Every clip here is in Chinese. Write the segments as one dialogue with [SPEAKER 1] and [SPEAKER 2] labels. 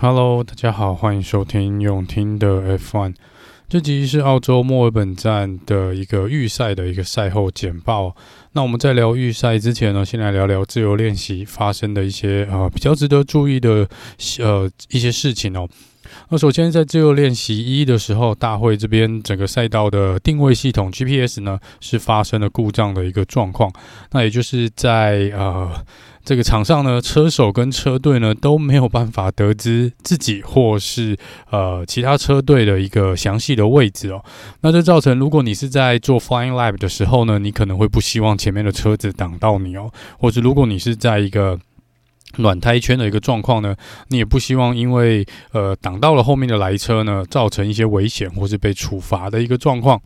[SPEAKER 1] Hello，大家好，欢迎收听永听的 F1。这集是澳洲墨尔本站的一个预赛的一个赛后简报。那我们在聊预赛之前呢，先来聊聊自由练习发生的一些呃比较值得注意的呃一些事情哦。那首先在自由练习一的时候，大会这边整个赛道的定位系统 GPS 呢是发生了故障的一个状况。那也就是在呃。这个场上呢，车手跟车队呢都没有办法得知自己或是呃其他车队的一个详细的位置哦。那这造成，如果你是在做 flying lap 的时候呢，你可能会不希望前面的车子挡到你哦，或者如果你是在一个暖胎圈的一个状况呢，你也不希望因为呃挡到了后面的来车呢，造成一些危险或是被处罚的一个状况。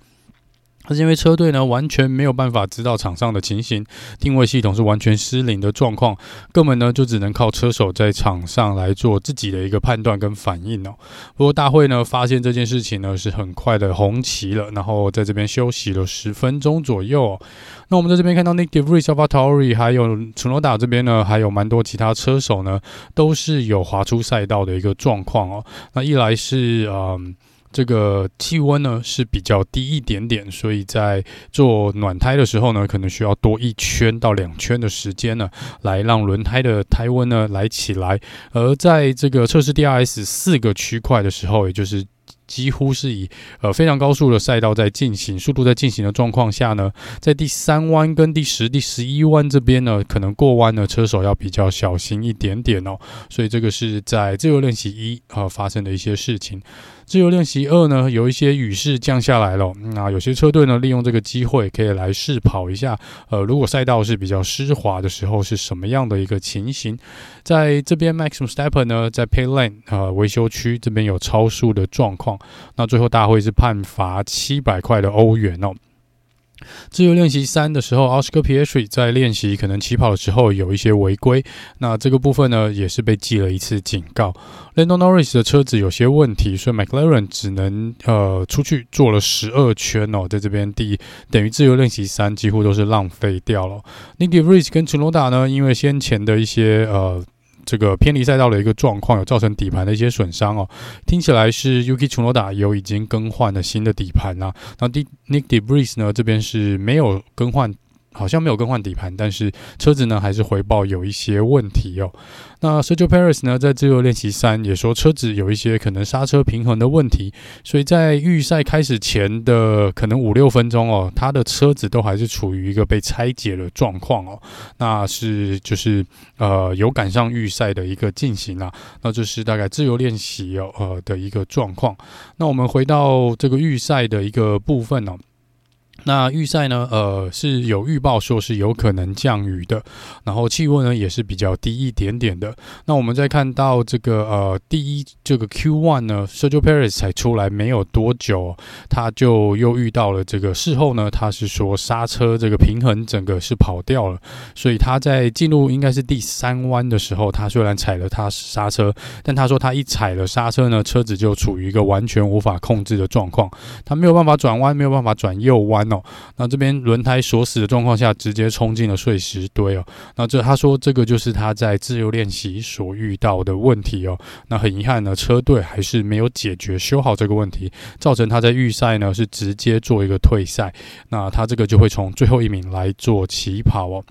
[SPEAKER 1] 那是因为车队呢完全没有办法知道场上的情形，定位系统是完全失灵的状况，根本呢就只能靠车手在场上来做自己的一个判断跟反应哦。不过大会呢发现这件事情呢是很快的红旗了，然后在这边休息了十分钟左右哦。那我们在这边看到 Nick DeVries、a l f a t o r i 还有 Tsunoda 这边呢，还有蛮多其他车手呢都是有滑出赛道的一个状况哦。那一来是嗯。这个气温呢是比较低一点点，所以在做暖胎的时候呢，可能需要多一圈到两圈的时间呢，来让轮胎的胎温呢来起来。而在这个测试 DRS 四个区块的时候，也就是。几乎是以呃非常高速的赛道在进行，速度在进行的状况下呢，在第三弯跟第十、第十一弯这边呢，可能过弯呢车手要比较小心一点点哦。所以这个是在自由练习一啊发生的一些事情。自由练习二呢，有一些雨势降下来了，那有些车队呢利用这个机会可以来试跑一下。呃，如果赛道是比较湿滑的时候，是什么样的一个情形？在这边，Max Verstappen 呢在 Pit Lane 啊维修区这边有超速的状况。那最后大会是判罚七百块的欧元哦。自由练习三的时候，Oscar Piatri 在练习可能起跑的时候有一些违规，那这个部分呢也是被记了一次警告。Lando Norris 的车子有些问题，所以 McLaren 只能呃出去做了十二圈哦，在这边第等于自由练习三几乎都是浪费掉了。Nyck de Vries 跟 Tsunoda 呢，因为先前的一些呃。这个偏离赛道的一个状况，有造成底盘的一些损伤哦。听起来是 Yuki Tsunoda 有已经更换了新的底盘啦。那 Nick Debris 呢，这边是没有更换。好像没有更换底盘，但是车子呢还是回报有一些问题哦。那 Sergio Perez 呢，在自由练习三也说车子有一些可能刹车平衡的问题，所以在预赛开始前的可能五六分钟哦，他的车子都还是处于一个被拆解的状况哦。那是就是呃有赶上预赛的一个进行啦。那这是大概自由练习哦呃的一个状况。那我们回到这个预赛的一个部分哦。那预赛呢，呃，是有预报说是有可能降雨的，然后气温呢也是比较低一点点的。那我们再看到这个呃第一这个 Q1 呢，Sergio Perez 才出来没有多久，他就又遇到了这个事后呢，他是说刹车这个平衡整个是跑掉了，所以他在进入应该是第三弯的时候，他虽然踩了他刹车，但他说他一踩了刹车呢，车子就处于一个完全无法控制的状况，他没有办法转弯，没有办法转右弯。那这边轮胎锁死的状况下，直接冲进了碎石堆哦。那这他说这个就是他在自由练习所遇到的问题哦。那很遗憾呢，车队还是没有解决修好这个问题，造成他在预赛呢是直接做一个退赛。那他这个就会从最后一名来做起跑哦。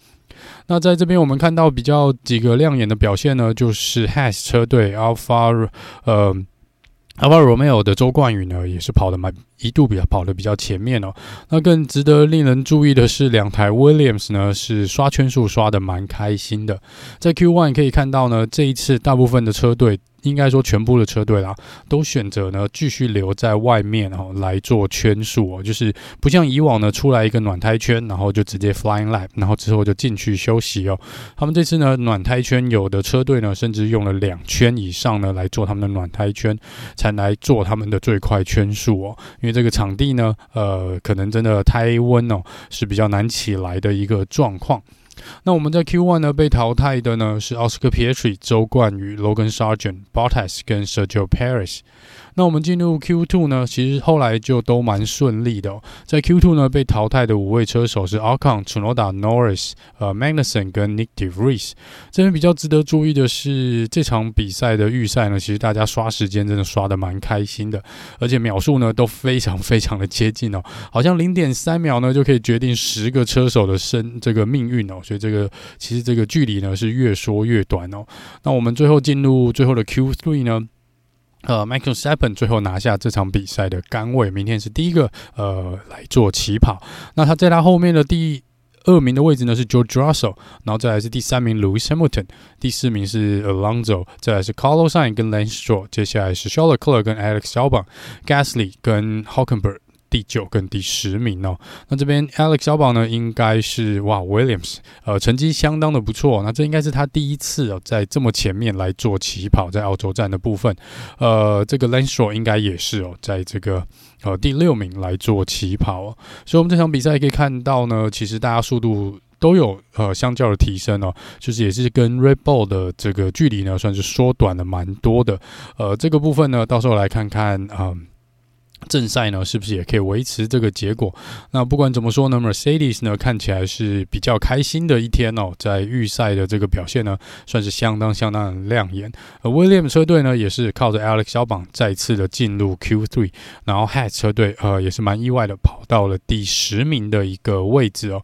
[SPEAKER 1] 那在这边我们看到比较几个亮眼的表现呢，就是 Has 车队 Alfa 呃阿巴罗梅尔的周冠宇呢也是跑的蛮。一度比较跑的比较前面哦，那更值得令人注意的是，两台 Williams 呢是刷圈数刷的蛮开心的。在 Q One 可以看到呢，这一次大部分的车队应该说全部的车队啦，都选择呢继续留在外面哦来做圈数哦，就是不像以往呢出来一个暖胎圈，然后就直接 flying lap，然后之后就进去休息哦。他们这次呢暖胎圈有的车队呢甚至用了两圈以上呢来做他们的暖胎圈，才来做他们的最快圈数哦。因为这个场地呢，呃，可能真的胎温哦是比较难起来的一个状况。那我们在 Q1 呢被淘汰的呢是 Oscar Pietri、周冠宇、Logan Sargent、Bottas 跟 Sergio p a r i s。那我们进入 Q2 呢，其实后来就都蛮顺利的哦。在 Q2 呢，被淘汰的五位车手是 Ocon、Tsunoda、Norris、呃 Magnussen 跟 Nick de Vries。这边比较值得注意的是，这场比赛的预赛呢，其实大家刷时间真的刷得蛮开心的，而且秒数呢都非常非常的接近哦，好像零点三秒呢就可以决定十个车手的生这个命运哦。所以这个其实这个距离呢是越缩越短哦。那我们最后进入最后的 Q3 呢？呃，Michael s e p p e n 最后拿下这场比赛的杆位，明天是第一个呃来做起跑。那他在他后面的第二名的位置呢是 George Russell，然后再来是第三名 Louis Hamilton，第四名是 Alonso，再来是 Carlos Sainz 跟 Lance Stroll，接下来是 Charles Leclerc 跟 Alex Albon，Gasly 跟 Hockenberg。第九跟第十名哦，那这边 Alex 小宝呢，应该是哇 Williams，呃，成绩相当的不错。那这应该是他第一次哦，在这么前面来做起跑，在澳洲站的部分。呃，这个 Lance Stroll 应该也是哦，在这个呃第六名来做起跑哦。所以，我们这场比赛可以看到呢，其实大家速度都有呃相较的提升哦，就是也是跟 Red Bull 的这个距离呢，算是缩短了蛮多的。呃，这个部分呢，到时候来看看啊。正赛呢，是不是也可以维持这个结果？那不管怎么说呢，Mercedes 呢看起来是比较开心的一天哦，在预赛的这个表现呢，算是相当相当的亮眼。而 William 车队呢，也是靠着 Alex 小榜再次的进入 Q3，然后 h a t 车队呃也是蛮意外的跑到了第十名的一个位置哦。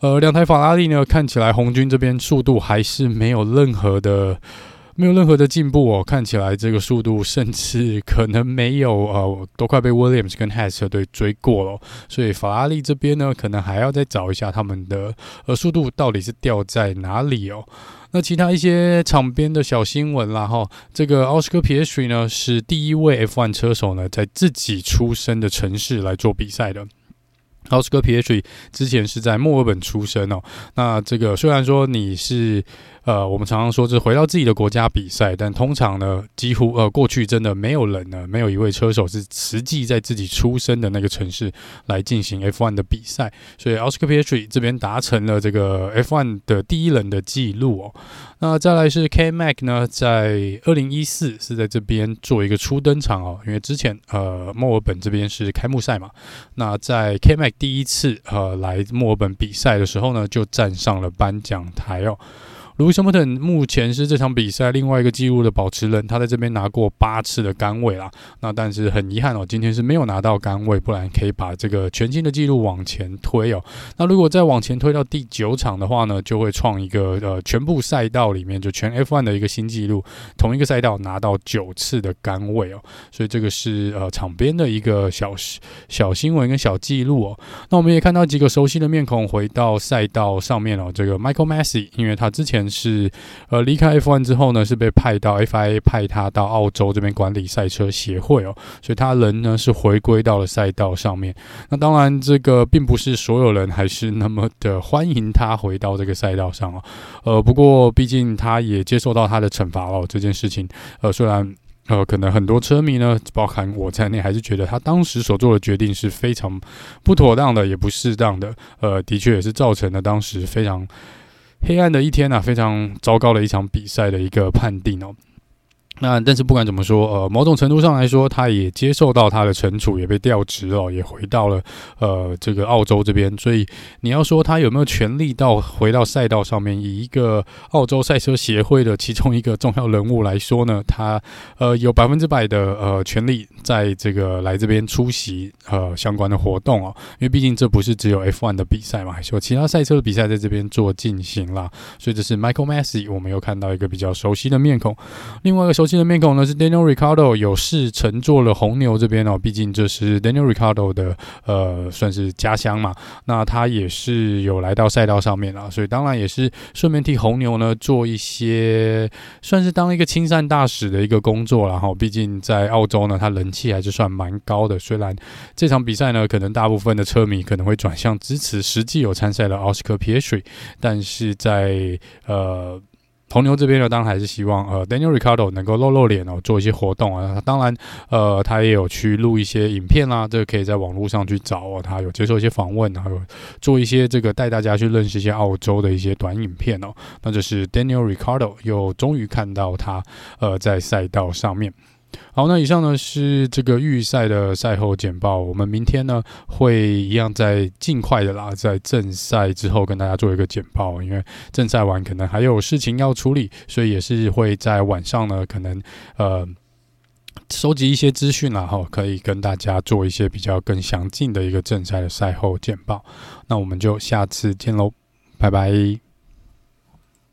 [SPEAKER 1] 呃，两台法拉利呢，看起来红军这边速度还是没有任何的。没有任何的进步哦，看起来这个速度甚至可能没有呃，都快被 Williams 跟 Haas 车队追过了，所以法拉利这边呢，可能还要再找一下他们的呃速度到底是掉在哪里哦。那其他一些场边的小新闻啦哈，这个 Oscar Piastri 呢是第一位 F1 车手呢在自己出生的城市来做比赛的。奥斯卡皮耶水之前是在墨尔本出生哦。那这个虽然说你是呃，我们常常说是回到自己的国家比赛，但通常呢，几乎呃过去真的没有人呢，没有一位车手是实际在自己出生的那个城市来进行 F1 的比赛。所以奥斯卡皮耶水这边达成了这个 F1 的第一人的记录哦。那再来是 K Mac 呢，在二零一四是在这边做一个初登场哦，因为之前呃墨尔本这边是开幕赛嘛。那在 K Mac 第一次呃来墨尔本比赛的时候呢，就站上了颁奖台哦。Lewis Hamilton 目前是这场比赛另外一个纪录的保持人，他在这边拿过八次的杆位啦。那但是很遗憾哦，今天是没有拿到杆位，不然可以把这个全新的纪录往前推哦。那如果再往前推到第九场的话呢，就会创一个呃全部赛道里面就全 F1 的一个新纪录，同一个赛道拿到九次的杆位哦。所以这个是呃场边的一个小小新闻跟小记录哦。那我们也看到几个熟悉的面孔回到赛道上面哦，这个 Michael Masi，因为他之前。是呃离开 F1 之后呢，是被派到 FIA 派他到澳洲这边管理赛车协会哦，所以他人呢是回归到了赛道上面。那当然，这个并不是所有人还是那么的欢迎他回到这个赛道上哦。呃，不过毕竟他也接受到他的惩罚了这件事情。呃，虽然呃可能很多车迷呢，包含我在内，还是觉得他当时所做的决定是非常不妥当的，也不适当的。呃，的确也是造成了当时非常。黑暗的一天啊，非常糟糕的一场比赛的一个判定哦。那但是不管怎么说，呃，某种程度上来说，他也接受到他的惩处，也被调职哦，也回到了呃这个澳洲这边。所以你要说他有没有权利到回到赛道上面，以一个澳洲赛车协会的其中一个重要人物来说呢，他呃有百分之百的呃权利在这个来这边出席呃相关的活动哦，因为毕竟这不是只有 F1 的比赛嘛，还是有其他赛车的比赛在这边做进行啦。所以这是 Michael Massey，我们又看到一个比较熟悉的面孔，另外一个熟新。的面孔呢是 Daniel Ricardo，有事乘坐了红牛这边哦，毕竟这是 Daniel Ricardo 的呃算是家乡嘛。那他也是有来到赛道上面啊，所以当然也是顺便替红牛呢做一些算是当一个亲善大使的一个工作了哈。毕竟在澳洲呢，他人气还是算蛮高的。虽然这场比赛呢，可能大部分的车迷可能会转向支持实际有参赛的 Oscar Piastri，但是在呃。红牛这边呢，当然还是希望呃，Daniel Ricardo 能够露露脸哦，做一些活动啊。当然，呃，他也有去录一些影片啦，这个可以在网络上去找哦。他有接受一些访问，还有做一些这个带大家去认识一些澳洲的一些短影片哦。那就是 Daniel Ricardo 又终于看到他呃在赛道上面。好，那以上呢是这个预赛的赛后简报。我们明天呢会一样在尽快的啦，在正赛之后跟大家做一个简报。因为正赛完可能还有事情要处理，所以也是会在晚上呢可能呃收集一些资讯啦，哈，可以跟大家做一些比较更详尽的一个正赛的赛后简报。那我们就下次见喽，拜拜。